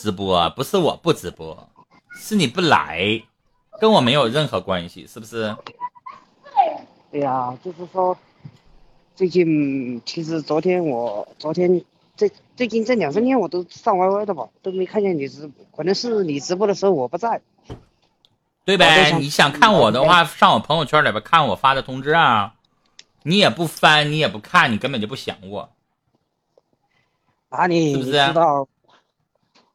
直播，不是我不直播，是你不来，跟我没有任何关系，是不是？对呀，就是说，最近其实昨天我昨天这最近这两三天我都上 YY 的吧，都没看见你直播，可能是你直播的时候我不在。对呗，你想看我的话，上我朋友圈里边看我发的通知啊。你也不翻，你也不看，你根本就不想我。哪里是不是知道？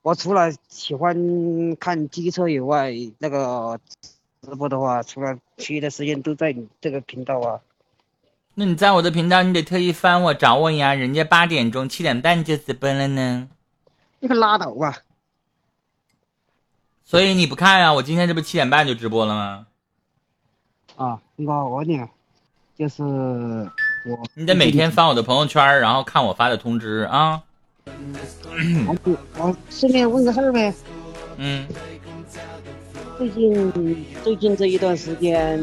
我除了喜欢看机车以外，那个直播的话，除了其余的时间都在你这个频道啊。那你在我的频道，你得特意翻我找我呀，人家八点钟、七点半就直播了呢。你可拉倒吧！所以你不看呀？我今天这不七点半就直播了吗？啊，那个我呢，就是我，你得每天翻我的朋友圈，然后看我发的通知啊。我我顺便问个事儿呗。嗯，最近最近这一段时间，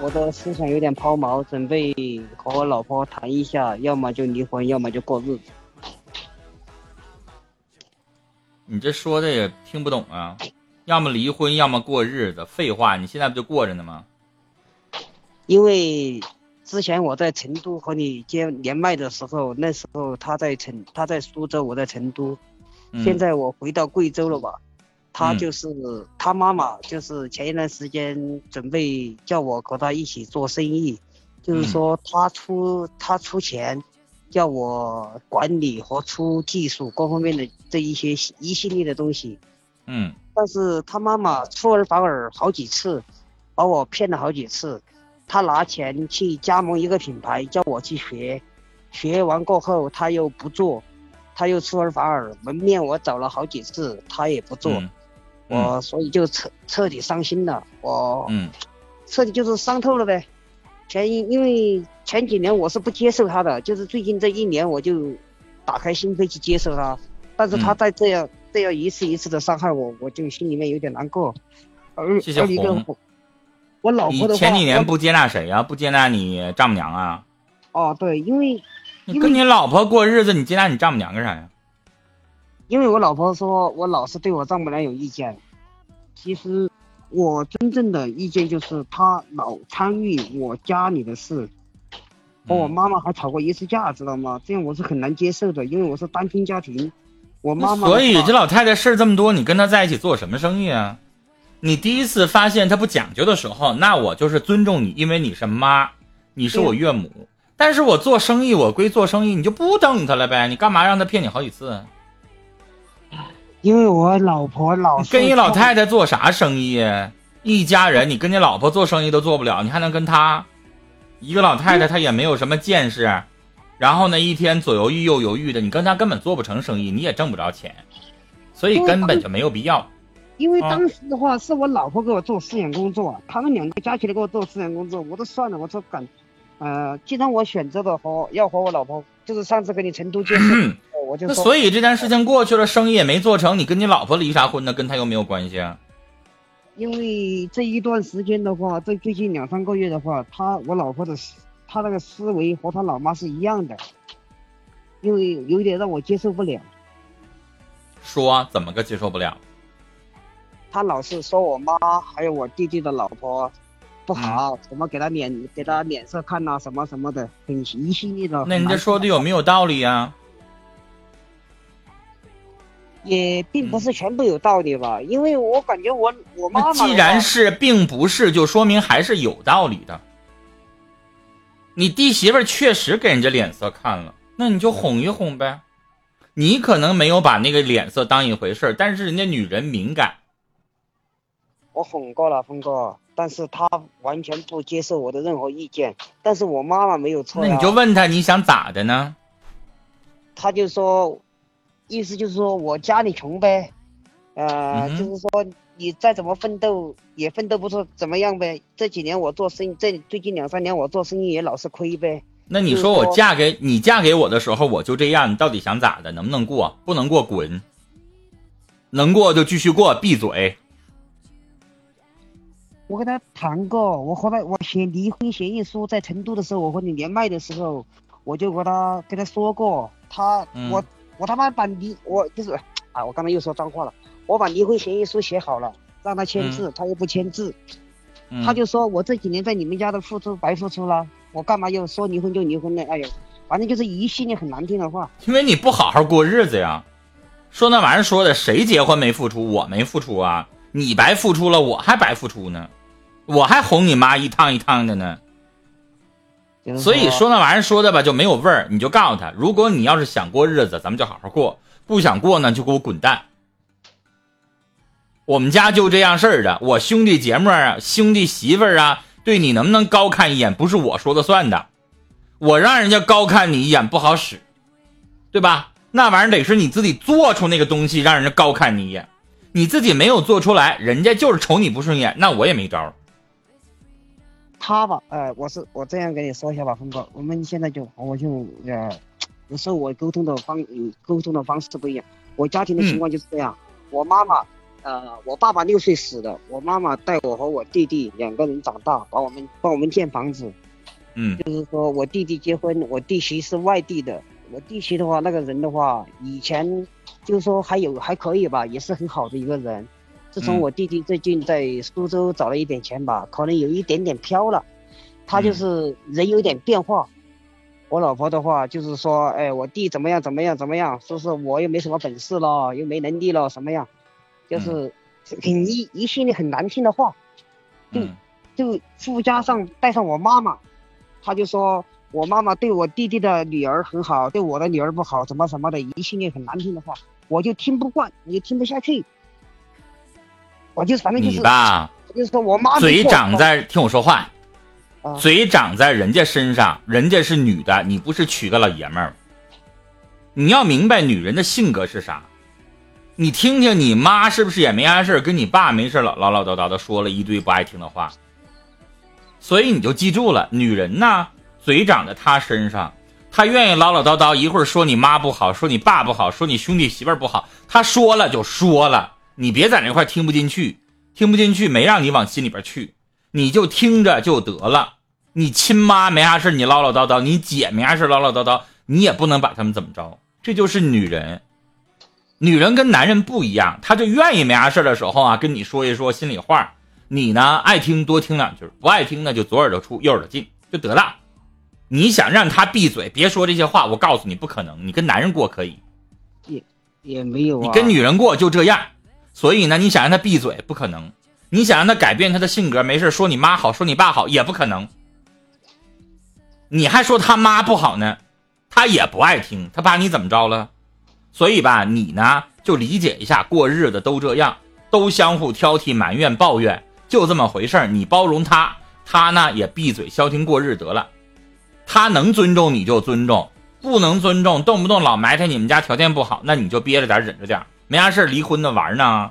我的思想有点抛锚，准备和我老婆谈一下，要么就离婚，要么就过日子。你这说的也听不懂啊，要么离婚，要么过日子。废话，你现在不就过着呢吗？因为之前我在成都和你接连麦的时候，那时候他在成他在苏州，我在成都。嗯现在我回到贵州了吧？他嗯就是、他妈妈，就是前一段时间准备叫我和他一起做生意，就是嗯说他出他出钱，叫我管理和出技术各方面的这一些一系列的东西。嗯但是他妈妈出尔反尔好几次，把我骗了好几次。他拿钱去加盟一个品牌，叫我去学，学完过后他又不做，他又出尔反尔，门面我找了好几次，他也不做，嗯我所以就彻彻底伤心了，我嗯。彻底就是伤透了呗。前因因为前几年我是不接受他的，就是最近这一年我就打开心扉去接受他，但是他嗯。再这样、这样一次一次的伤害我，我就心里面有点难过。而谢谢而一个我老婆的话，前几年不接纳谁呀、不接纳你丈母娘啊？哦对，因为你跟你老婆过日子，你接纳你丈母娘干啥呀？因为我老婆说我老是对我丈母娘有意见，其实我真正的意见就是她老参与我家里的事，和我嗯妈妈还吵过一次架，知道吗？这样我是很难接受的，因为我是单亲家庭，我妈妈所以这老太太事儿这么多，你跟她在一起做什么生意啊？你第一次发现他不讲究的时候，那我就是尊重你，因为你是妈，你是我岳母。但是我做生意，我归做生意，你就不等他了呗？你干嘛让他骗你好几次？因为我老婆老跟你老太太做啥生意？一家人，你跟你老婆做生意都做不了，你还能跟她？一个老太太她也没有什么见识，然后呢，一天左犹豫右犹豫的，你跟她根本做不成生意，你也挣不着钱，所以根本就没有必要。啊因为当时的话是我老婆给我做思想工作，他们两个加起来给我做思想工作，我都算了，我说敢，呃，既然我选择的和要和我老婆，就是上次跟你成都见面，我就说，那所以这件事情过去了，生意也没做成，你跟你老婆离啥婚呢？跟他又没有关系啊。因为这一段时间的话，这最近两三个月的话，他我老婆的思，她那个思维和她老妈是一样的，因为有一点让我接受不了，说怎么个接受不了？她老是说我妈还有我弟弟的老婆不好，什么给他脸给他脸色看呐、什么什么的，很一系列的。那人家说的有没有道理呀、也并不是全部有道理吧，因为我感觉我我妈既然是并不是，就说明还是有道理的。你弟媳妇儿确实给人家脸色看了，那你就哄一哄呗。你可能没有把那个脸色当一回事儿，但是人家女人敏感。我哄过了峰哥，但是他完全不接受我的任何意见，但是我妈妈没有错呀，那你就问他你想咋的呢？他就说，意思就是说我家里穷呗，呃，嗯就是说你再怎么奋斗也奋斗不出怎么样呗。这几年我做生意，这最近两三年我做生意也老是亏呗。那你说我嫁给你嫁给我的时候我就这样，你到底想咋的？能不能过？不能过滚。能过就继续过，闭嘴。我跟他谈过，我和他我写离婚协议书，在成都的时候，我和你连麦的时候，我就和他跟他说过，他、嗯我我他妈把离我就是，啊，我刚才又说脏话了。我把离婚协议书写好了，让他签字，他又不签字，嗯他就说我这几年在你们家的付出白付出了，我干嘛要说离婚就离婚呢？哎呦，反正就是一系列很难听的话。因为你不好好过日子呀。说那玩意儿说的，谁结婚没付出？我没付出啊，你白付出了，我还白付出呢，我还哄你妈一趟一趟的呢。所以说那玩意儿说的吧就没有味儿，你就告诉他，如果你要是想过日子，咱们就好好过；不想过呢，就给我滚蛋。我们家就这样事儿的，我兄弟姐妹啊、兄弟媳妇儿啊，对你能不能高看一眼，不是我说了算的，我让人家高看你一眼不好使，对吧？那玩意儿得是你自己做出那个东西，让人家高看你一眼，你自己没有做出来，人家就是瞅你不顺眼，那我也没招儿。他吧，呃，我是我这样跟你说一下吧，峰哥，我们现在就我就呃，有时候我沟通的方嗯沟通的方式不一样。我家庭的情况就是这样，我妈妈，呃，我爸爸六岁死的，我妈妈带我和我弟弟两个人长大，把我们帮我们建房子。嗯就是说我弟弟结婚，我弟媳是外地的，我弟媳的话，那个人的话，以前就是说还有还可以吧，也是很好的一个人。自从嗯我弟弟最近在苏州找了一点钱吧，可能有一点点飘了，他就是人有点变化。我老婆的话就是说，哎，我弟怎么样怎么样怎么样，说是我又没什么本事了，又没能力了，什么样，就是很一一系列很难听的话。就就附加上带上我妈妈，他就说我妈妈对我弟弟的女儿很好，对我的女儿不好，什么什么的一系列很难听的话，我就听不惯，我就听不下去。我就反正就你是，吧，就是说我妈没嘴长在听我说话，啊嘴长在人家身上，人家是女的，你不是娶个老爷们儿。你要明白女人的性格是啥。你听听你妈是不是也没啥事儿跟你爸没事儿老唠唠叨叨的说了一堆不爱听的话。所以你就记住了，女人呢，嘴长在她身上，她愿意唠唠叨叨，一会儿说你妈不好，说你爸不好，说你兄弟媳妇儿不好，她说了就说了，你别在那块听不进去，听不进去没让你往心里边去，你就听着就得了。你亲妈没啥事你唠唠叨叨，你姐没啥事唠唠叨叨，你也不能把他们怎么着，这就是女人。女人跟男人不一样，她就愿意没啥事的时候啊，跟你说一说心里话。你呢，爱听多听两句，不爱听呢就左耳朵出右耳朵进就得了。你想让她闭嘴，别说这些话，我告诉你不可能。你跟男人过可以，也没有啊。你跟女人过就这样。所以呢，你想让他闭嘴不可能，你想让他改变他的性格，没事说你妈好，说你爸好也不可能。你还说他妈不好呢，他也不爱听，他把你怎么着了？所以吧，你呢就理解一下，过日子都这样，都相互挑剔、埋怨、抱怨，就这么回事儿。你包容他，他呢也闭嘴消停过日得了。他能尊重你就尊重，不能尊重，动不动老埋汰你们家条件不好，那你就憋着点忍着点，没啥事儿离婚的玩呢。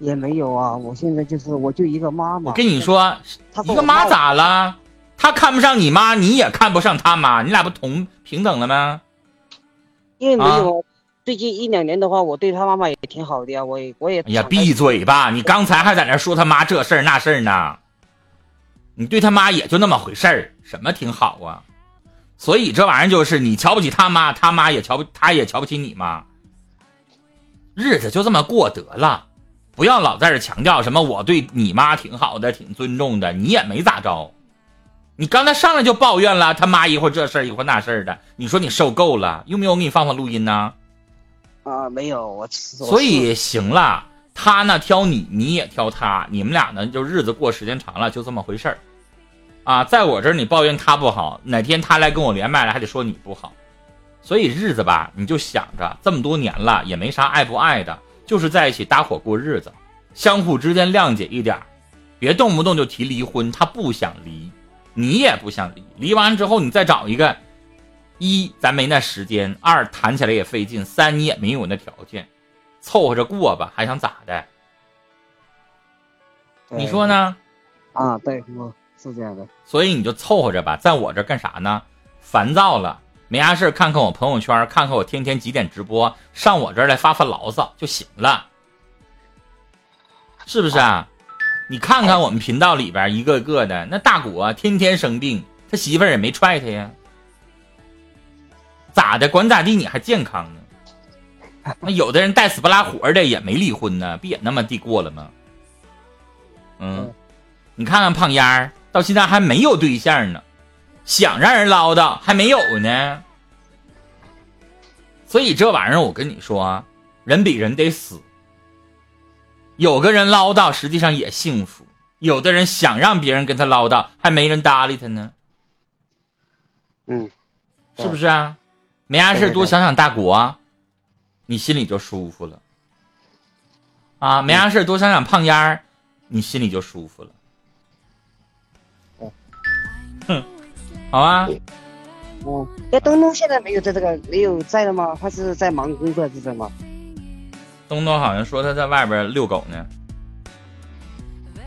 也没有啊，我现在就是我就一个妈妈。我跟你，说，他一个妈咋了？他看不上你妈，你也看不上他妈，你俩不同平等了吗？因为没啊有啊。最近一两年的话，我对他妈妈也挺好的呀，我也我也。哎呀，闭！嘴吧！你刚才还在那说他妈这事儿那事儿呢，你对他妈也就那么回事儿，什么挺好啊？所以这玩意儿就是你瞧不起他妈，他妈也瞧不，他也瞧不起你妈。日子就这么过得了，不要老在这强调什么我对你妈挺好的，挺尊重的，你也没咋着。你刚才上来就抱怨了，他妈一会儿这事儿一会儿那事儿的，你说你受够了，用不用我给你放放录音呢？啊，没有我。我所以行了，他呢挑你，你也挑他，你们俩呢就日子过时间长了，就这么回事儿，啊，在我这儿你抱怨他不好，哪天他来跟我连麦了，还得说你不好，所以日子吧，你就想着这么多年了，也没啥爱不爱的，就是在一起搭伙过日子，相互之间谅解一点儿，别动不动就提离婚，他不想离，你也不想离，离完之后你再找一个。一，咱没那时间；二，谈起来也费劲；三，你也没有那条件，凑合着过吧，还想咋的？你说？呢？啊，对，我是这样的。所以你就凑合着吧，在我这干啥呢？烦躁了，没啥事看看我朋友圈，看看我天天几点直播，上我这儿来发发牢骚就行了，是不是啊？你看看我们频道里边一个个的，那大果天天生病，他媳妇儿也没踹他呀，咋的？管咋地，你还健康呢？那有的人带死不拉活的也没离婚呢，不也那么地过了吗？嗯，你看看胖丫儿，到现在还没有对象呢，想让人唠叨还没有呢。所以这玩意儿，我跟你说，人比人得死。有个人唠叨，实际上也幸福；有的人想让别人跟他唠叨，还没人搭理他呢。嗯，是不是啊？没啥事多想想大国，你心里就舒服了。啊，没啥事多想想胖丫儿，你心里就舒服了。哼，好啊。哦，那东东现在没有在这个没有在了吗？他是在忙工作还是什么？东东好像说他在外边遛狗呢。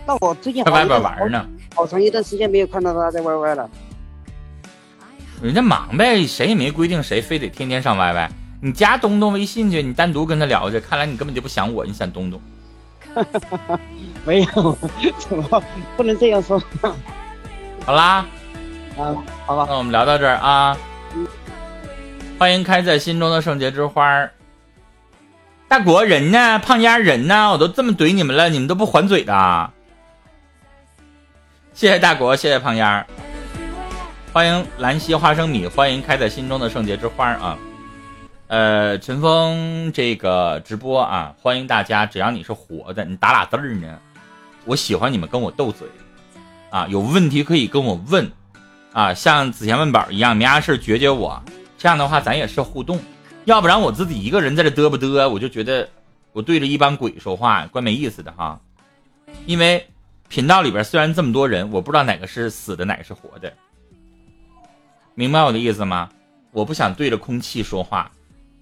那我最近在外边玩呢。好长一段时间没有看到他在 YY 了。人家忙呗，谁也没规定谁非得天天上 YY。你加东东微信去，你单独跟他聊去。看来你根本就不想我，你想东东。没有，怎么不能这样说？好啦，好吧，那我们聊到这儿啊。欢迎开在心中的圣洁之花儿。大国人呢？胖丫人呢？我都这么怼你们了，你们都不还嘴的？谢谢大国，谢谢胖丫。欢迎兰溪花生米，欢迎开在心中的圣洁之花啊！呃，陈峰这个直播啊，欢迎大家，只要你是活的，你打俩字儿呢，我喜欢你们跟我斗嘴啊，有问题可以跟我问啊，像子贤问宝一样，没啥事绝绝我，这样的话咱也是互动，要不然我自己一个人在这嘚不嘚，我就觉得我对着一帮鬼说话怪没意思的哈，因为频道里边虽然这么多人，我不知道哪个是死的，哪个是活的。明白我的意思吗？我不想对着空气说话，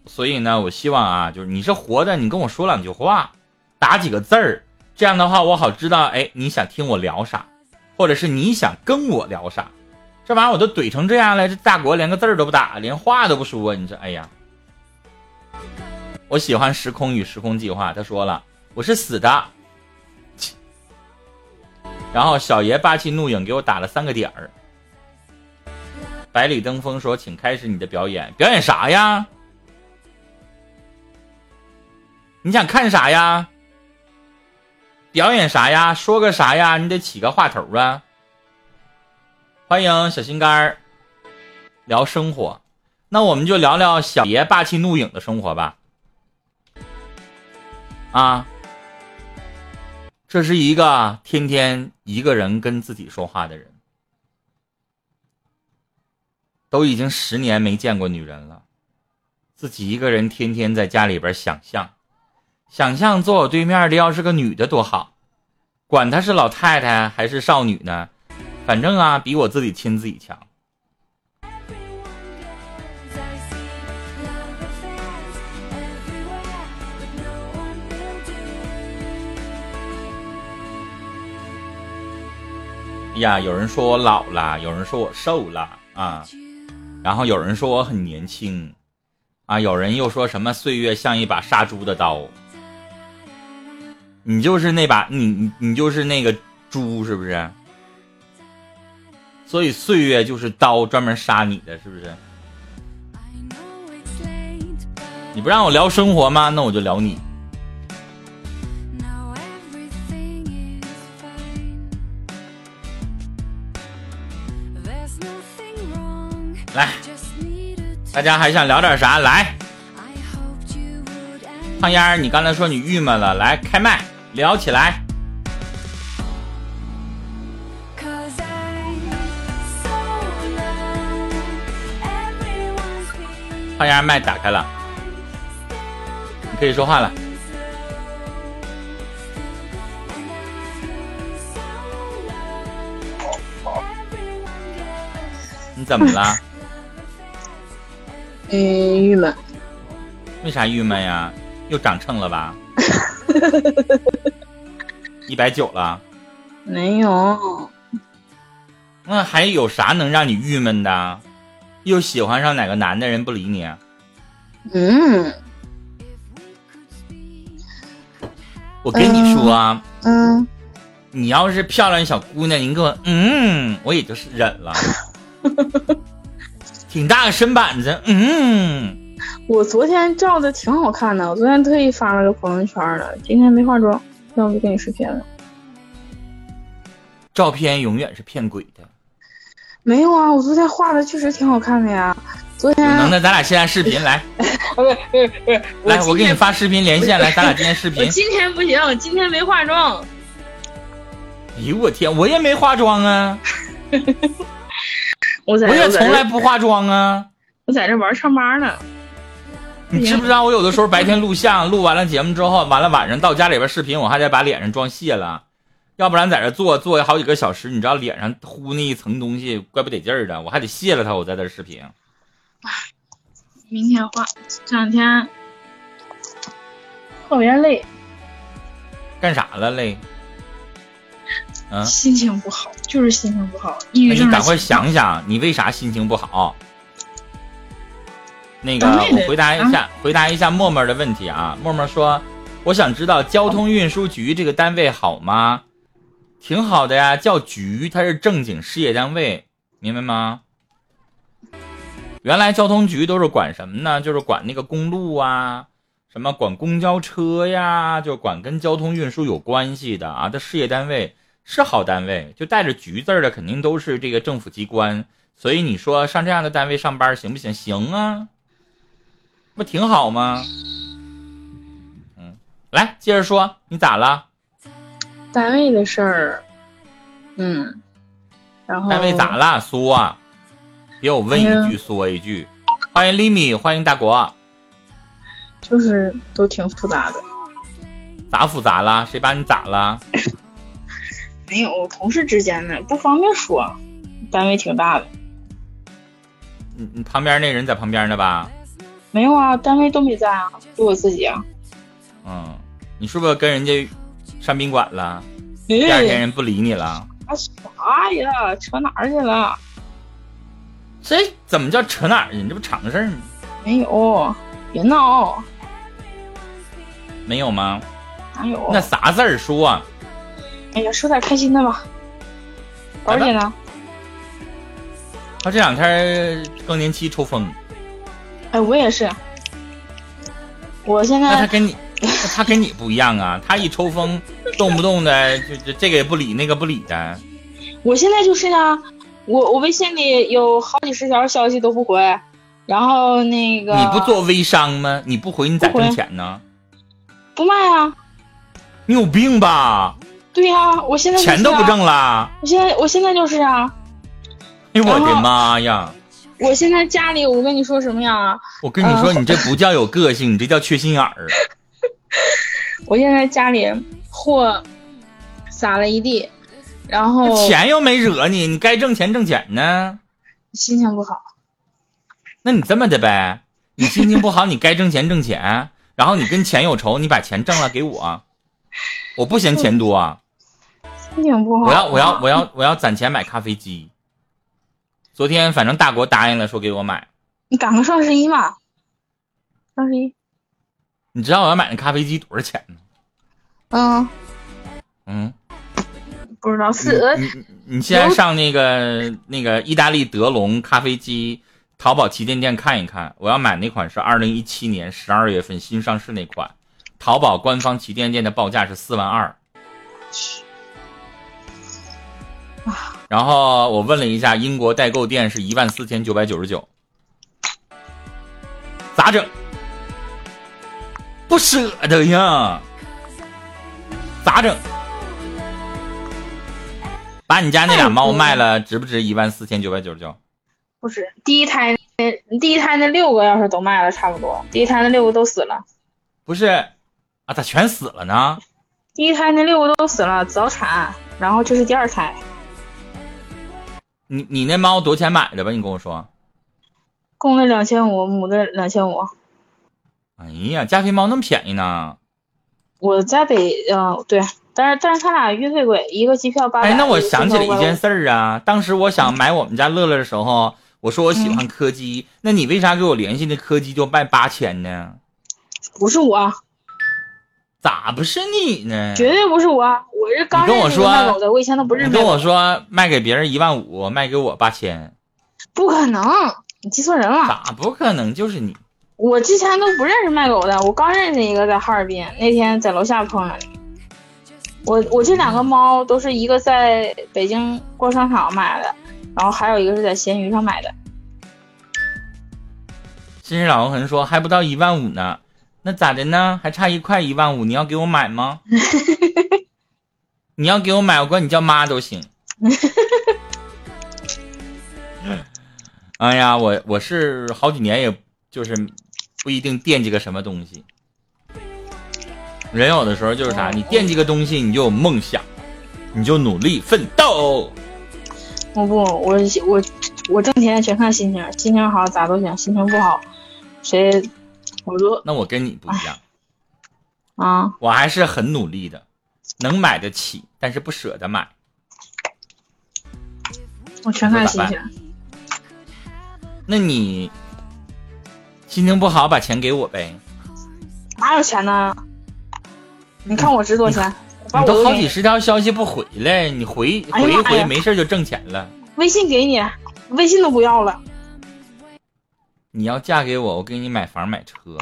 所以呢，我希望啊，就是你是活的，你跟我说两句话，打几个字儿，这样的话我好知道，哎，你想听我聊啥，或者是你想跟我聊啥。这玩意儿我都怼成这样了，这大国连个字儿都不打，连话都不说，你这，哎呀，我喜欢时空与时空计划。他说了，我是死的。然后小爷霸气怒影给我打了三个点儿。百里登峰说：“请开始你的表演，表演啥呀？你想看啥呀？表演啥呀？说个啥呀？你得起个话头啊！欢迎小心肝儿，聊生活，那我们就聊聊小爷霸气怒影的生活吧。啊，这是一个天天一个人跟自己说话的人。”都已经十年没见过女人了，自己一个人天天在家里边想象，想象坐我对面的要是个女的多好，管她是老太太还是少女呢，反正啊比我自己亲自己强。呀，有人说我老了，有人说我瘦了啊。然后有人说我很年轻，啊，有人又说什么岁月像一把杀猪的刀，你就是那把你你你就是那个猪是不是？所以岁月就是刀，专门杀你的，是不是？你不让我聊生活吗？那我就聊你。来，大家还想聊点啥？来，胖丫儿，你刚才说你郁闷了，来开麦聊起来。胖丫麦打开了，你可以说话了。你怎么了？嗯，郁闷。为啥郁闷呀？又长秤了吧？一百九了？没有。那还有啥能让你郁闷的？又喜欢上哪个男的人不理你？嗯。我跟你说啊，嗯，你要是漂亮小姑娘，你给我，嗯，我也就是忍了。挺大个身板子，嗯，我昨天照的挺好看的，我昨天特意发了个朋友圈的，今天没化妆，那我就跟你视频了。照片永远是骗鬼的。没有啊，我昨天画的确实挺好看的呀。昨天能，那咱俩现在视频来，来，我给你发视频连线来，咱俩今天视我频。今天不行，今天没化妆。哎呦我天，我也没化妆啊，我我也从来不化妆啊。我在这玩上班呢。你知不知道我有的时候白天录像，录完了节目之后，完了晚上到家里边视频，我还得把脸上妆卸了，要不然在这坐坐好几个小时，你知道脸上糊那一层东西怪不得劲儿的，我还得卸了它，我在这视频。明天画，这两天特别累，干啥了累？嗯，心情不好，就是心情不好，抑郁症。哎你赶快想想，你为啥心情不好？那个，我回答一下，回答一下默默的问题啊。默默说，我想知道交通运输局这个单位好吗？挺好的呀，叫局，它是正经事业单位，明白吗？原来交通局都是管什么呢？就是管那个公路啊，什么管公交车呀，就管跟交通运输有关系的啊。它事业单位是好单位，就带着“局”字的肯定都是这个政府机关。所以你说上这样的单位上班行不行？行啊，不挺好吗？嗯，来接着说，你咋了？单位的事儿，嗯，然后单位咋了？说啊，别我问一哎句说一句。欢迎李米，欢迎大国，就是都挺复杂的。咋复杂了？谁把你咋了？没有同事之间的不方便说，单位挺大的。你你旁边那人在旁边呢吧？没有啊，单位都没在啊，就我自己啊。嗯，你是不是跟人家上宾馆了？第二天哎，人不理你了？啊啥呀？扯哪儿去了？这怎么叫扯哪儿去？你这不常事儿吗？没有，别闹，没有吗？哪有？那啥字儿说啊？哎呀，说点开心的吧。宝儿姐呢？她这两天更年期抽风，哎，我也是。我现在那他跟你，那他跟你不一样啊！他一抽风，动不动的就就这个也不理，那个不理的。我现在就是啊，我我微信里有好几十条消息都不回，然后那个你不做微商吗？你不回你咋挣钱呢？不卖啊？你有病吧？对呀、我现在、啊、钱都不挣了！我现在我现在就是啊，哎呦我的妈呀！我现在家里我跟你说什么呀？我跟你说，你这不叫有个性，你这叫缺心眼儿。我现在家里货撒了一地，然后钱又没惹你，你该挣钱挣钱呢。心情不好。那你这么的呗，你心情不好，你该挣钱挣钱，然后你跟钱有仇，你把钱挣了给我，我不嫌钱多啊。心情不好。我要我要我要我要攒钱买咖啡机。昨天反正大国答应了，说给我买。你赶个双十一嘛？双十一。你知道我要买那咖啡机多少钱吗？嗯，嗯，不知道是呃你你你现在上那个那个意大利德龙咖啡机淘宝旗舰店看一看，我要买那款是二零一七年十二月份新上市那款，淘宝官方旗舰店的报价是四万二。然后我问了一下，英国代购店是一万四千九百九十九，咋整？不舍得呀，咋整？把你家那俩猫卖了，值不值一万四千九百九十九？不值第一胎那第一胎那六个要是都卖了差不多，第一胎那六个都死了，不是啊，咋全死了呢？第一胎那六个都死了，早产，然后这是第二胎，你你那猫多少钱买的吧？你跟我说。公的两千五，母的两千五。哎呀，加菲猫那么便宜呢？我在北，嗯、对，但是但是他俩运费贵，一个机票八百。哎，那我想起了一件事，儿啊，当时我想买我们家乐乐的时候，我说我喜欢柯基，那你为啥给我联系那柯基就卖八千呢？不是我，咋不是你呢？绝对不是我，我是刚认识你跟我说卖狗的，我以前都不认识。你跟我，说卖给别人一万五，卖给我八千，不可能，你记错人了。咋不可能？就是你，我之前都不认识卖狗的，我刚认识一个在哈尔滨，那天在楼下碰上的。我我这两个猫都是一个在北京逛商场买的，然后还有一个是在闲鱼上买的。新时老公可能说还不到一万五呢，那咋的呢？还差一块一万五，你要给我买吗？你要给我买，我管你叫妈都行。哎呀，我我是好几年，也就是不一定惦记个什么东西。人有的时候就是啥，你惦记个东西，你就有梦想，你就努力奋斗。我不，我我我挣钱全看心情，心情好咋都行，心情不好，谁我都那我跟你不一样，啊，我还是很努力的，能买得起，但是不舍得买。我全看心情。那你心情不好，把钱给我呗。哪有钱呢？你看我值多少钱？你都好几十条消息不回来，你回回一回没事就挣钱了。微信给你，微信都不要了。你要嫁给我，我给你买房买车。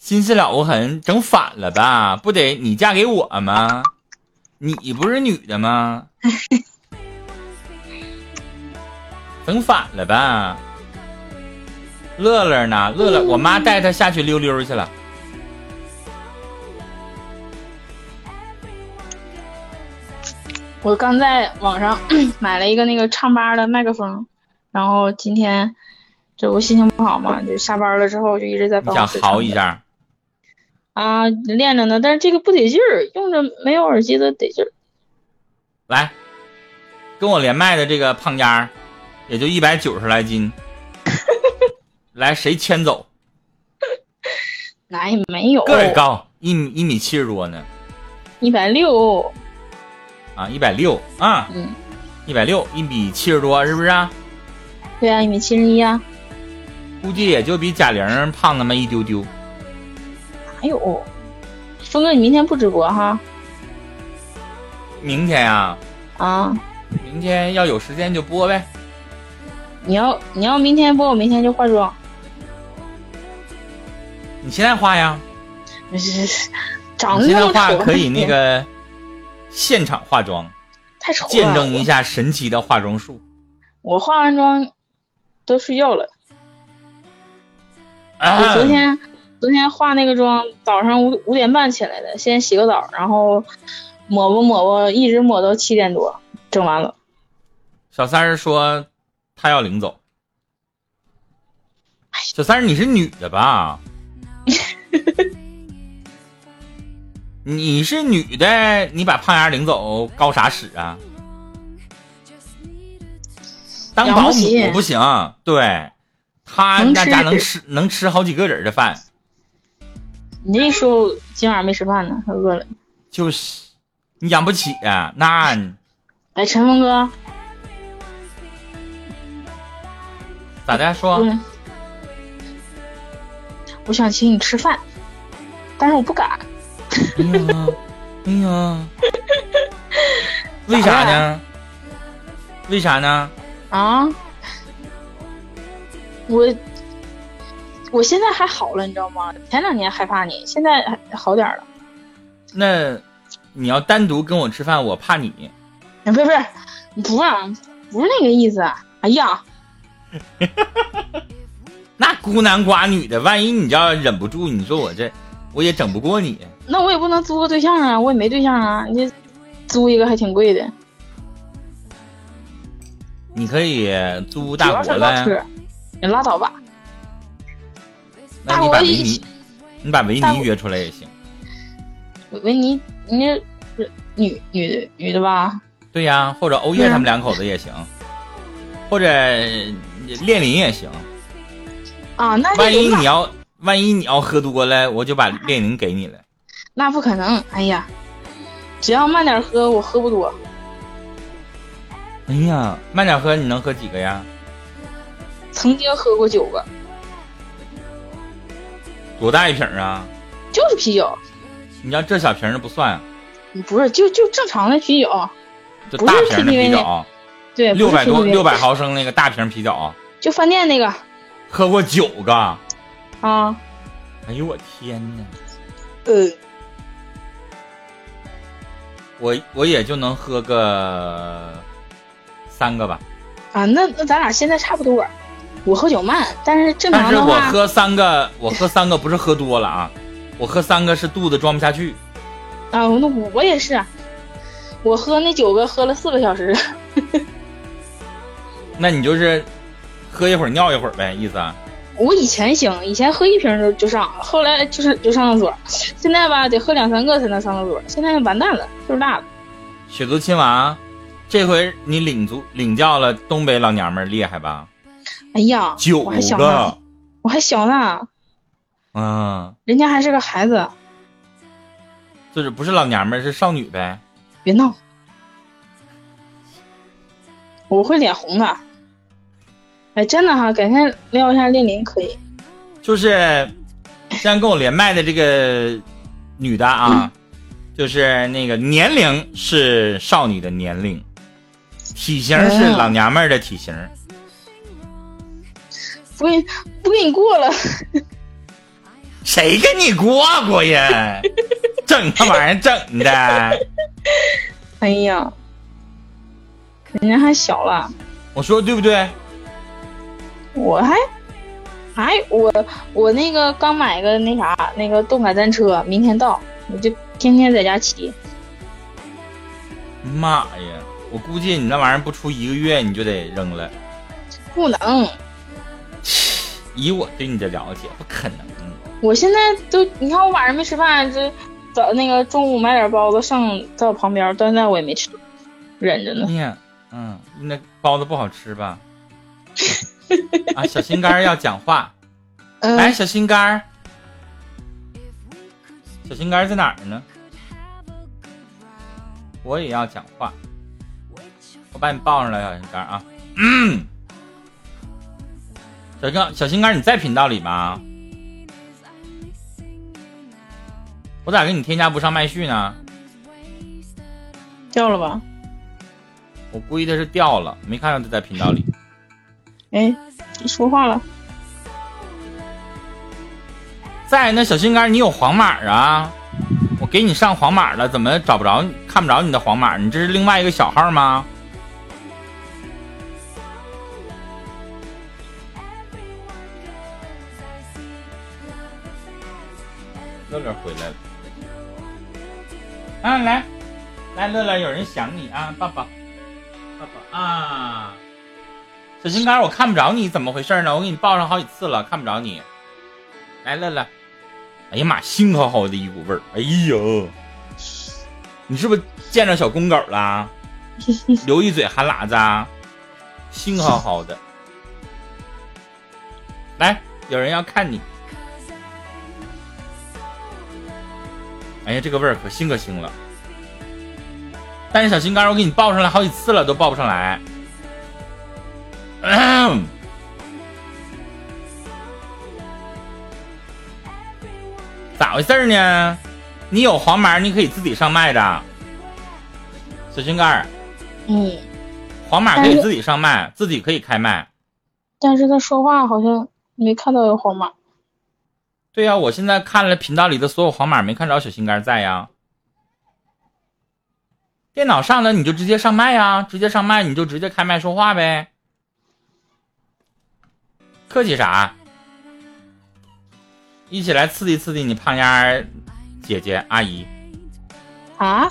心思了无痕，整反了吧？不得你嫁给我吗？你不是女的吗？整反了吧？乐乐呢？乐乐，我妈带他下去溜溜去了。我刚在网上 买了一个那个唱吧的麦克风，然后今天这我心情不好嘛，就下班了之后就一直在办公室。想嚎一下？啊，练着呢，但是这个不得劲儿，用着没有耳机的得劲儿。来，跟我连麦的这个胖丫，也就一百九十来斤。来，谁牵走？哪也没有。个儿高，一米一米七十多呢。一百六。啊，一百六啊，嗯，一百六，一米七十多，是不是啊？对啊，一米七十一啊。估计也就比贾玲胖那么一丢丢。哪有？峰哥，你明天不直播哈？明天呀？啊。明天要有时间就播呗。你要你要明天播，我明天就化妆。你现在化呀？是是，长得现在化可以那个。现场化妆，太丑了！见证一下神奇的化妆术。我化完妆都睡觉了。我昨天昨天化那个妆，早上五五点半起来的，先洗个澡，然后抹吧抹吧，一直抹到七点多，整完了。小三儿说他要领走。小三儿，你是女的吧？你是女的，你把胖丫领走，高啥使啊？当保姆不行，对，他那家能吃能吃好几个人的饭。你那时候今晚没吃饭呢，他饿了。就是，你养不起啊？那，哎，陈峰哥，咋的？说，我想请你吃饭，但是我不敢。哎呀，哎呀，为啥呢？为啥呢？啊！我我现在还好了，你知道吗？前两年害怕你，现在好点了。那你要单独跟我吃饭，我怕你。不是不是，不是不是那个意思。哎呀，那孤男寡女的，万一你要忍不住，你说我这我也整不过你。那我也不能租个对象啊，我也没对象啊，你租一个还挺贵的。你可以租大国呗。你拉倒吧。那你把维尼，你把维尼约出来也行。维尼，你女女的女的吧？对呀，或者欧叶他们两口子也行，或者列林也行。啊，那万一你要万一你要喝多了，我就把列宁给你了。那不可能！哎呀，只要慢点喝，我喝不多。哎呀，慢点喝，你能喝几个呀？曾经喝过九个。多大一瓶啊？就是啤酒。你要这小瓶的不算。不是，就就正常的啤酒。就大瓶的啤酒。对，六百多六百毫升那个大瓶啤酒。就饭店那个。喝过九个。啊，哎呦我天哪！呃，我我也就能喝个三个吧，啊，那那咱俩现在差不多。我喝酒慢，但是正常的话，我喝三个，我喝三个不是喝多了啊，我喝三个是肚子装不下去。啊，那我我也是啊，我喝那九个喝了四个小时。那你就是喝一会儿尿一会儿呗，意思啊？我以前行，以前喝一瓶就就上，后来就是就上厕所。现在吧，得喝两三个才能上厕所。现在完蛋了，岁数大了。雪族亲王，这回你领足领教了东北老娘们儿厉害吧？哎呀，九我还小呢，个，我还小呢，嗯，人家还是个孩子，就是不是老娘们儿是少女呗？别闹，我会脸红的。哎，真的哈，改天撩一下恋林可以。就是现在跟我连麦的这个女的啊，就是那个年龄是少女的年龄，体型是哦老娘们儿的体型。不给你不给你过了，谁跟你过过呀？整那玩意儿整的，哎呀，人家还小了，我说对不对？我还还我我那个刚买个那啥那个动感单车，明天到，我就天天在家骑。妈呀！我估计你那玩意儿不出一个月你就得扔了。不能，以我对你的了解，不可能。我现在都你看我晚上没吃饭，这早那个中午买点包子上在我旁边，到现在我也没吃，忍着呢。哎呀，嗯，那包子不好吃吧？啊，小心肝儿要讲话。嗯，来，小心肝儿，小心肝儿在哪儿呢？我也要讲话，我把你抱上来，小心肝儿啊。嗯，小心小心肝儿，你在频道里吗？我咋给你添加不上麦序呢？掉了吧？我估计他是掉了，没看到他在频道里。哎，说话了。在那小心肝，你有黄码啊？我给你上黄码了，怎么找不着？看不着你的黄码？你这是另外一个小号吗？乐乐回来了，啊，来，来，乐乐，有人想你啊，抱抱，抱抱啊！小心肝儿，我看不着你，怎么回事呢？我给你抱上好几次了，看不着你。来，乐乐，哎呀妈，腥好好的一股味儿，哎呦，你是不是见着小公狗了？流一嘴哈喇子啊，腥好好的。来，有人要看你。哎呀，这个味儿可腥可腥了。但是小心肝儿，我给你抱上来好几次了，都抱不上来。嗯咋回事呢？你有黄码，你可以自己上麦的。小心肝儿，嗯，黄码可以自己上麦，自己可以开麦。但是他说话好像没看到有黄码。对呀、我现在看了频道里的所有黄码，没看着小心肝在呀。电脑上的你就直接上麦呀，直接上麦你就直接开麦说话呗。客气啥？一起来刺激刺激你胖丫儿姐姐阿姨，啊？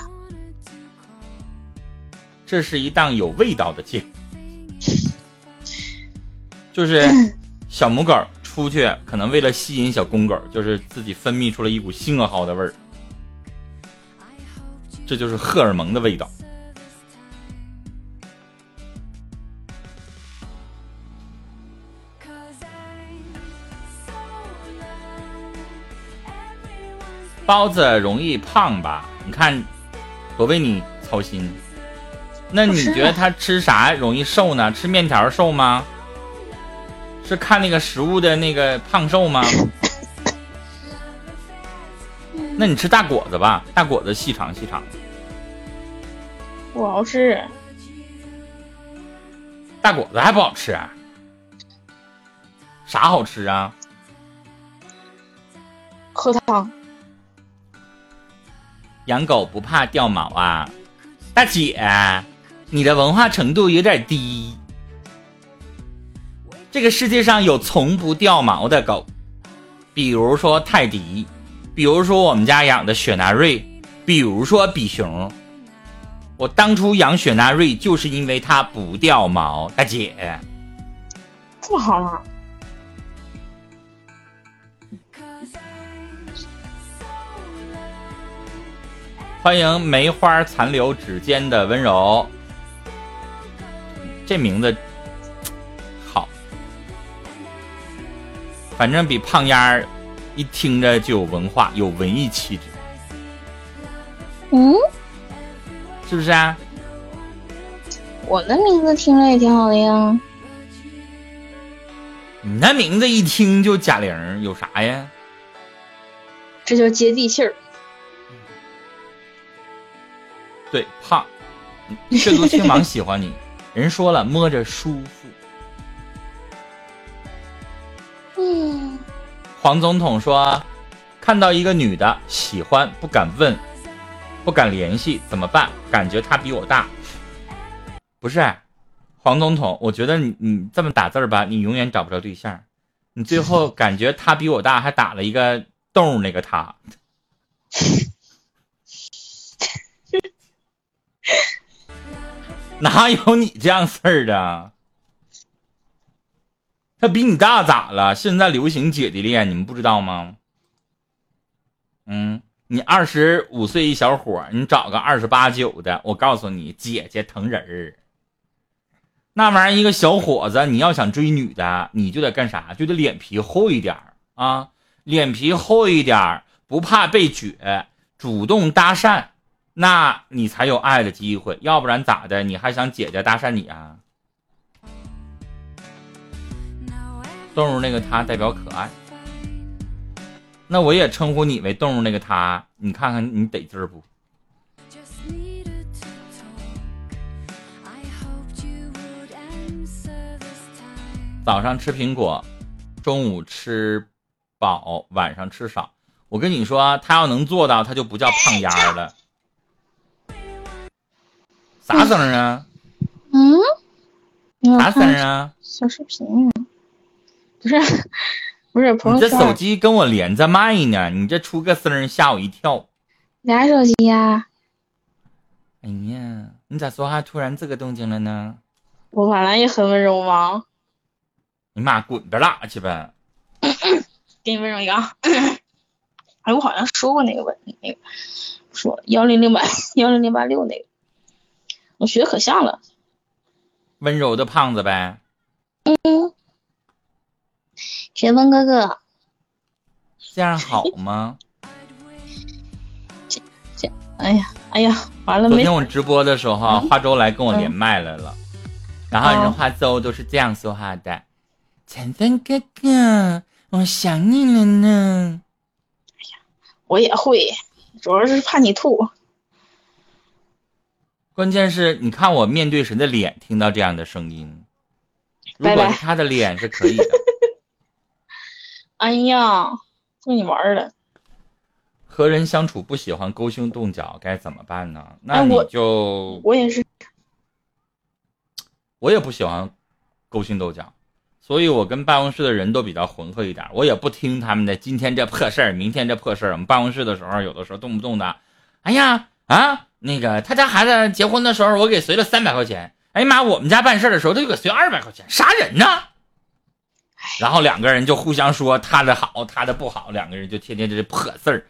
这是一档有味道的节目，就是小母狗出去，可能为了吸引小公狗，就是自己分泌出了一股腥好的味儿，这就是荷尔蒙的味道。包子容易胖吧？你看，我为你操心。那你觉得他吃啥容易瘦呢？吃面条瘦吗？是看那个食物的那个胖瘦吗？那你吃大果子吧，大果子细长细长。不好吃。大果子还不好吃啊？啥好吃啊？喝汤。养狗不怕掉毛啊，大姐，你的文化程度有点低。这个世界上有从不掉毛的狗，比如说泰迪，比如说我们家养的雪纳瑞，比如说比熊。我当初养雪纳瑞就是因为它不掉毛，大姐。这么好吗？欢迎梅花残留指尖的温柔，这名字 好，反正比胖丫儿一听着就有文化，有文艺气质。嗯，是不是啊？我的名字听着也挺好的呀。你那名字一听就贾玲，有啥呀？这叫接地气儿。对，胖，血族青芒喜欢你。人说了，摸着舒服。嗯。黄总统说，看到一个女的喜欢，不敢问，不敢联系，怎么办？感觉她比我大。不是，黄总统，我觉得你你这么打字吧，你永远找不着对象。你最后感觉她比我大，还打了一个洞，那个他。哪有你这样事儿的？他比你大咋了？现在流行姐弟恋，你们不知道吗？嗯，你二十五岁一小伙，你找个二十八九的，我告诉你，姐姐疼人儿。那玩意儿一个小伙子，你要想追女的，你就得干啥？就得脸皮厚一点啊，脸皮厚一点，不怕被撅，主动搭讪。那你才有爱的机会，要不然咋的？你还想姐姐搭讪你啊？动物那个他代表可爱，那我也称呼你为动物那个他，你看看你得劲不？早上吃苹果，中午吃饱，晚上吃少。我跟你说，他要能做到，他就不叫胖丫了。啥声啊？嗯，啥声啊？小视频不是不是朋友圈。你这手机跟我连着麦呢，你这出个声吓我一跳。俩手机呀？哎呀，你咋说话突然这个动静了呢？我本来也很温柔吗？你妈滚边拉去呗！给你温柔一个啊！哎，我好像说过那个问那个，说幺零零八幺零零八六那个。我学的可像了，温柔的胖子呗。嗯，学峰哥哥，这样好吗？这这，哎呀哎呀，完了！昨天我直播的时候，花粥来跟我连麦来了，然后人花粥都是这样说话的：“晨风哥哥，我想你了呢。”哎呀，我也会，主要是怕你吐。关键是你看我面对谁的脸，听到这样的声音，如果是他的脸是可以的。哎呀，逗你玩的。和人相处不喜欢勾心斗角，该怎么办呢？那你就我也是，我也不喜欢勾心斗角，所以我跟办公室的人都比较浑厚一点，我也不听他们的。今天这破事儿，明天这破事儿，我们办公室的时候，有的时候动不动的，哎呀啊。那个他家孩子结婚的时候，我给随了三百块钱。哎呀妈，我们家办事的时候，他就给随二百块钱，啥人呢？然后两个人就互相说他的好，他的不好，两个人就天天这破事儿。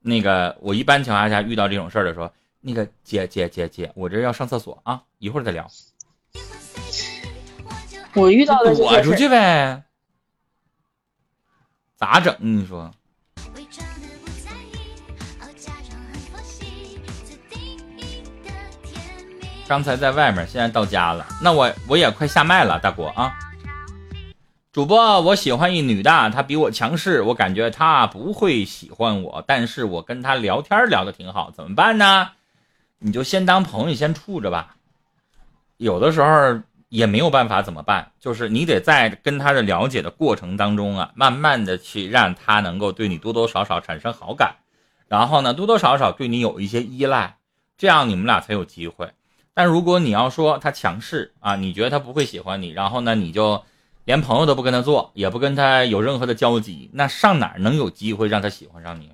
那个我一般情况下遇到这种事儿的时候，那个姐姐姐姐，我这要上厕所啊，一会儿再聊。我遇到的躲出去呗，咋整？你说？刚才在外面，现在到家了。那我我也快下麦了，大国啊！主播，我喜欢一女的，她比我强势，我感觉她不会喜欢我，但是我跟她聊天聊的挺好，怎么办呢？你就先当朋友，先处着吧。有的时候也没有办法怎么办？就是你得在跟她的了解的过程当中啊，慢慢的去让她能够对你多多少少产生好感，然后呢，多多少少对你有一些依赖，这样你们俩才有机会。但如果你要说他强势啊，你觉得他不会喜欢你，然后呢，你就连朋友都不跟他做，也不跟他有任何的交集，那上哪能有机会让他喜欢上你？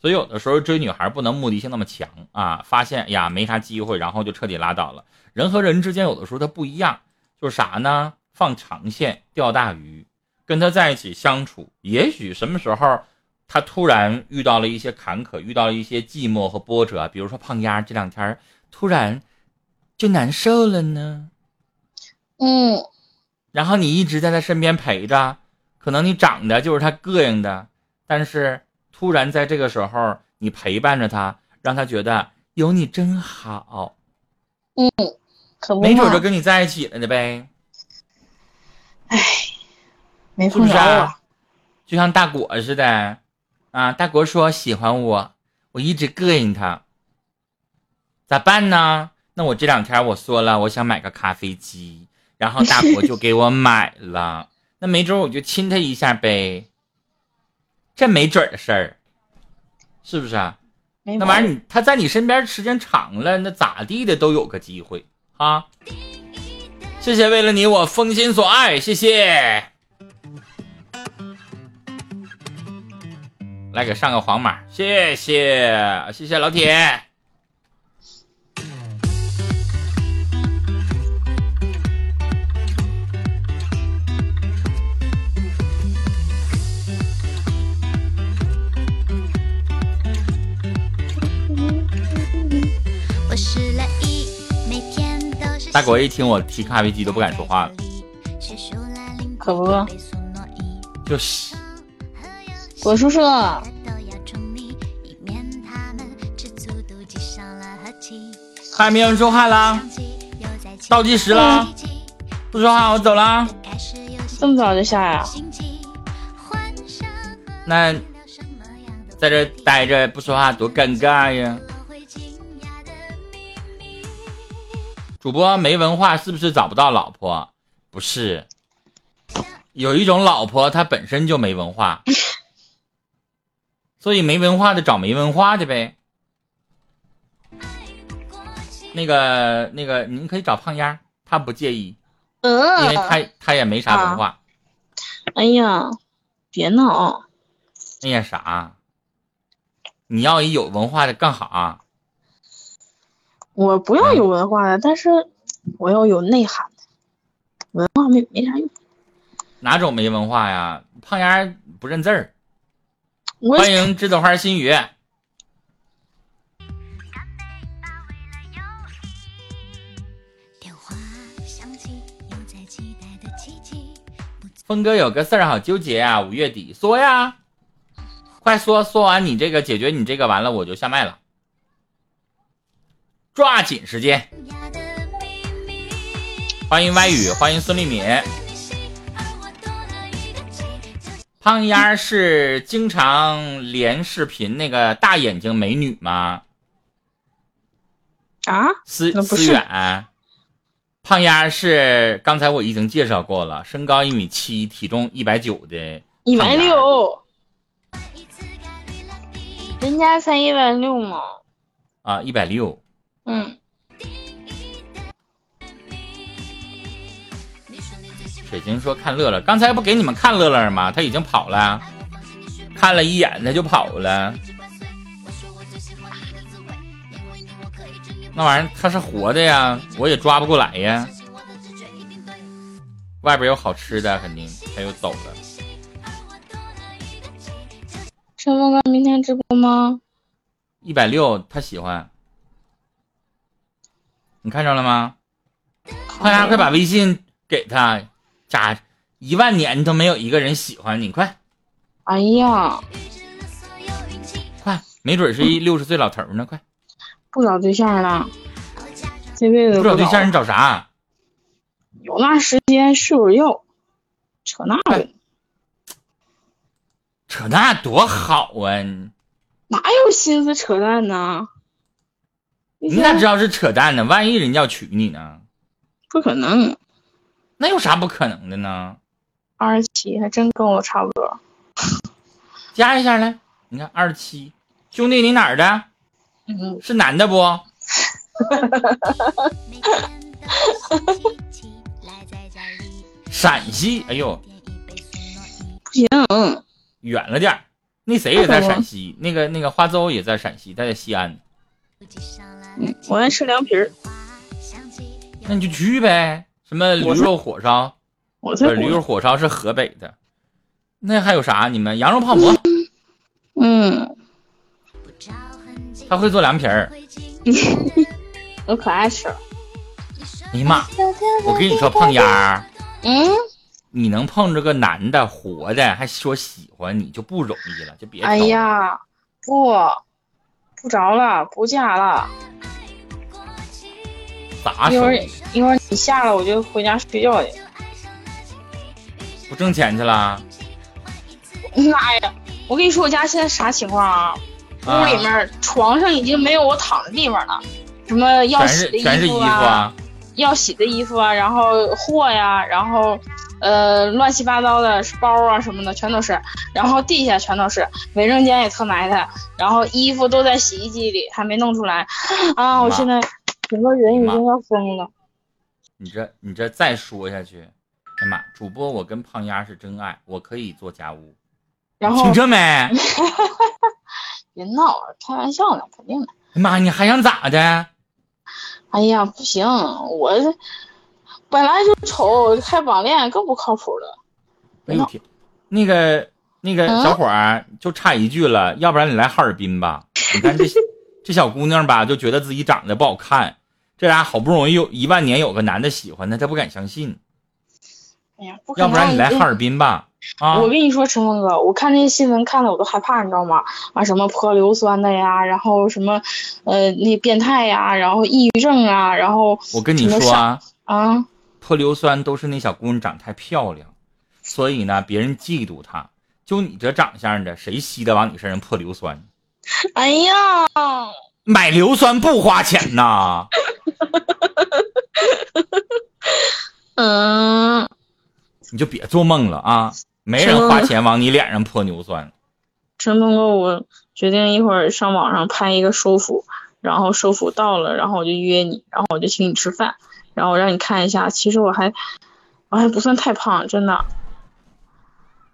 所以有的时候追女孩不能目的性那么强啊，发现呀没啥机会，然后就彻底拉倒了。人和人之间有的时候他不一样，就是啥呢？放长线钓大鱼，跟他在一起相处，也许什么时候他突然遇到了一些坎坷，遇到了一些寂寞和波折，比如说胖丫这两天突然就难受了呢。嗯，然后你一直在他身边陪着，可能你长得就是他膈应的，但是。突然在这个时候，你陪伴着他，让他觉得有你真好。嗯，可没准就跟你在一起了呢呗。哎，没碰着。就像大果似的，啊，大果说喜欢我，我一直膈应他，咋办呢？那我这两天我说了，我想买个咖啡机，然后大伯就给我买了。那没准我就亲他一下呗。这没准的事儿，是不是啊？那玩意儿你他在你身边时间长了，那咋地的都有个机会啊！谢谢为了你我封心所爱，谢谢。来给上个黄马，谢谢谢谢老铁。大果一听我提咖啡机都不敢说话了，可不，就是。果叔叔，还没有人说话啦，倒计时了，不说话我走了，这么早就下呀？那在这待着不说话多尴尬呀！主播没文化是不是找不到老婆？不是，有一种老婆她本身就没文化，所以没文化的找没文化的呗。那个那个，您可以找胖丫，她不介意，因为她她也没啥文化。哎呀，别闹！哎呀啥？你要一有文化的更好。我不要有文化的，但是我要有内涵的。文化没没啥用。哪种没文化呀？胖丫不认字儿。欢迎栀子花心雨。峰哥有个事儿好纠结啊，五月底说呀，快说说完你这个解决你这个完了我就下麦了。抓紧时间！欢迎歪语，欢迎孙立敏。胖丫是经常连视频那个大眼睛美女吗？啊？思思远。胖丫是刚才我已经介绍过了，身高一米七，体重一百九的。一百六。人家才一百六嘛？啊，一百六。嗯，水晶说看乐乐，刚才不给你们看乐乐吗？他已经跑了，看了一眼他就跑了。那玩意儿他是活的呀，我也抓不过来呀。外边有好吃的，肯定他又走了。陈峰哥明天直播吗？一百六，他喜欢。你看着了吗？快呀，快把微信给他，咋一万年都没有一个人喜欢你，快！哎呀，快，没准是一六十岁老头呢，快！不找对象了，这辈子不找对象，你找啥？有那时间睡会儿觉，扯那个，扯那多好啊！哪有心思扯淡呢？你咋知道是扯淡呢？万一人家要娶你呢？不可能，那有啥不可能的呢？二十七还真跟我差不多。加一下来，你看二十七，兄弟你哪儿的？嗯，是男的不？陕西，哎呦，不行，远了点儿。那谁也在陕西，那个那个花粥也在陕西，他在西安。嗯，我爱吃凉皮儿。那你就去呗。什么驴肉火烧？我才驴肉火烧是河北的。那还有啥？你们羊肉泡馍？嗯，他会做凉皮儿。我可爱吃了。哎呀妈！我跟你说，胖丫，嗯，你能碰着个男的活的，还说喜欢你，就不容易了，就别。哎呀，不，不着了，不嫁了。咋一会儿一会儿你下了，我就回家睡觉去。不挣钱去了？妈呀！我跟你说，我家现在啥情况啊？屋里面床上已经没有我躺的地方了，什么要洗的衣服啊，要洗的衣服啊，然后货呀，然后呃乱七八糟的包啊什么的全都是，然后地下全都是，卫生间也特埋汰，然后衣服都在洗衣机里还没弄出来啊！我现在整个人已经要疯了。你这你这再说下去，哎妈！主播我跟胖丫是真爱，我可以做家务。然后听着没？别闹，开玩笑呢，肯定的。妈，你还想咋的？哎呀，不行，我本来就丑，还网恋更不靠谱了。哎呦天，那个那个小伙儿就差一句了，要不然你来哈尔滨吧？你看这这小姑娘吧，就觉得自己长得不好看，这俩好不容易有一万年有个男的喜欢她，她不敢相信。哎呀，要不然你来哈尔滨吧。啊！我跟你说，陈峰哥，我看那些新闻看的我都害怕，你知道吗？啊，什么泼硫酸的呀，然后什么，呃，那变态呀，然后抑郁症啊，然后我跟你说啊，啊，泼硫酸都是那小姑娘长太漂亮，所以呢，别人嫉妒她。就你这长相的，谁稀得往你身上泼硫酸？哎呀，买硫酸不花钱呐！嗯，你就别做梦了啊！没人花钱往你脸上泼硫酸。陈峰哥，我决定一会儿上网上拍一个收腹，然后收腹到了，然后我就约你，然后我就请你吃饭，然后我让你看一下，其实我还我还不算太胖，真的。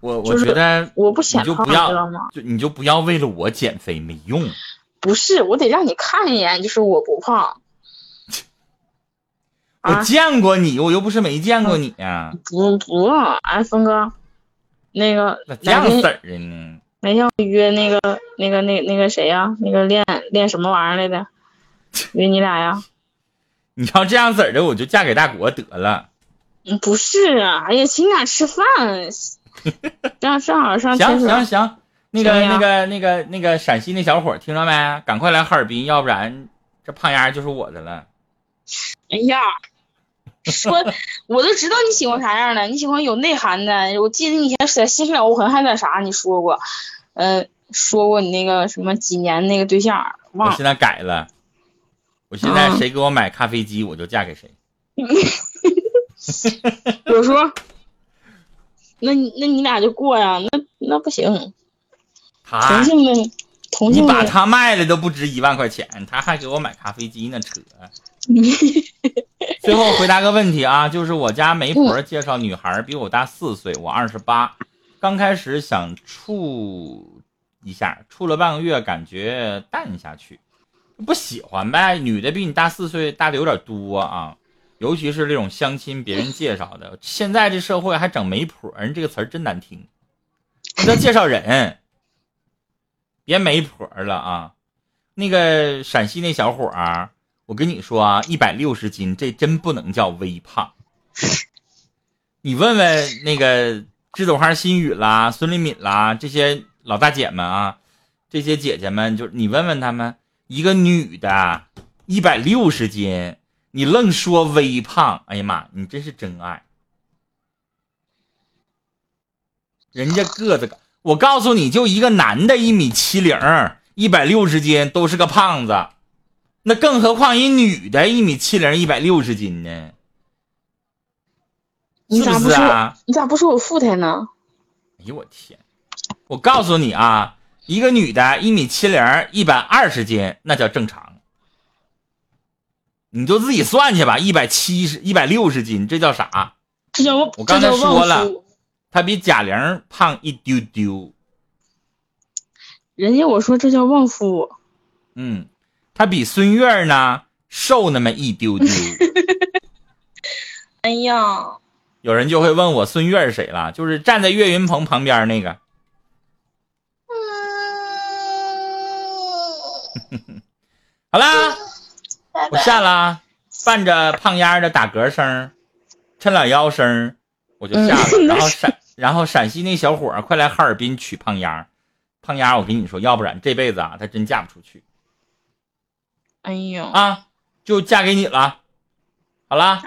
我我觉得我不显胖，知道吗？就你就不要为了我减肥没用。不是，我得让你看一眼，就是我不胖。我见过你，我又不是没见过你呀。不不，哎，峰哥。那个这样式儿的呢？哪天约那个那个那那个谁呀？那个练练什么玩意儿来的？约你俩呀？你要这样子儿的，我就嫁给大国得了。嗯，不是啊，哎呀，请你俩吃饭。这样正好上。行行行，那个那个那个那个陕西那小伙听着没？赶快来哈尔滨，要不然这胖丫就是我的了。哎呀，说 我都知道你喜欢啥样的，你喜欢有内涵的。我记得你以前在《新了无痕》还在啥？你说过，嗯，说过你那个什么几年那个对象，忘了。我现在改了，我现在谁给我买咖啡机，我就嫁给谁。我说。那你那你俩就过呀？那那不行。同性的，同性你把他卖了都不值一万块钱，他还给我买咖啡机呢，扯。最后回答个问题啊，就是我家媒婆介绍女孩比我大四岁，我二十八，刚开始想处一下，处了半个月感觉淡下去，不喜欢呗。女的比你大四岁，大的有点多啊。尤其是这种相亲别人介绍的，现在这社会还整媒婆，人这个词儿真难听。叫介绍人，别媒婆了啊！那个陕西那小伙儿，我跟你说啊，一百六十斤，这真不能叫微胖。你问问那个栀子花心语啦、孙丽敏啦这些老大姐们啊，这些姐姐们，就你问问他们，一个女的，一百六十斤。你愣说微胖，哎呀妈，你真是真爱。人家个子，我告诉你就一个男的，一米七零，一百六十斤，都是个胖子，那更何况一女的，一米七零，一百六十斤呢？你咋不说？是不是啊？你咋不说我富态呢？哎呦我天！我告诉你啊，一个女的，一米七零，一百二十斤，那叫正常。你就自己算去吧，一百七十、一百六十斤，这叫啥？这叫我刚才说了。她比贾玲胖一丢丢。人家我说这叫旺夫。嗯，她比孙悦呢瘦那么一丢丢。哎呀，有人就会问我孙悦是谁了，就是站在岳云鹏旁边那个。好啦，我下啦，伴着胖丫儿的打嗝声、抻懒腰声，我就下了。嗯 然后陕，然后陕西那小伙儿快来哈尔滨娶胖丫儿。胖丫儿，我跟你说，要不然这辈子啊，她真嫁不出去哎呦，啊，就嫁给你了。好啦，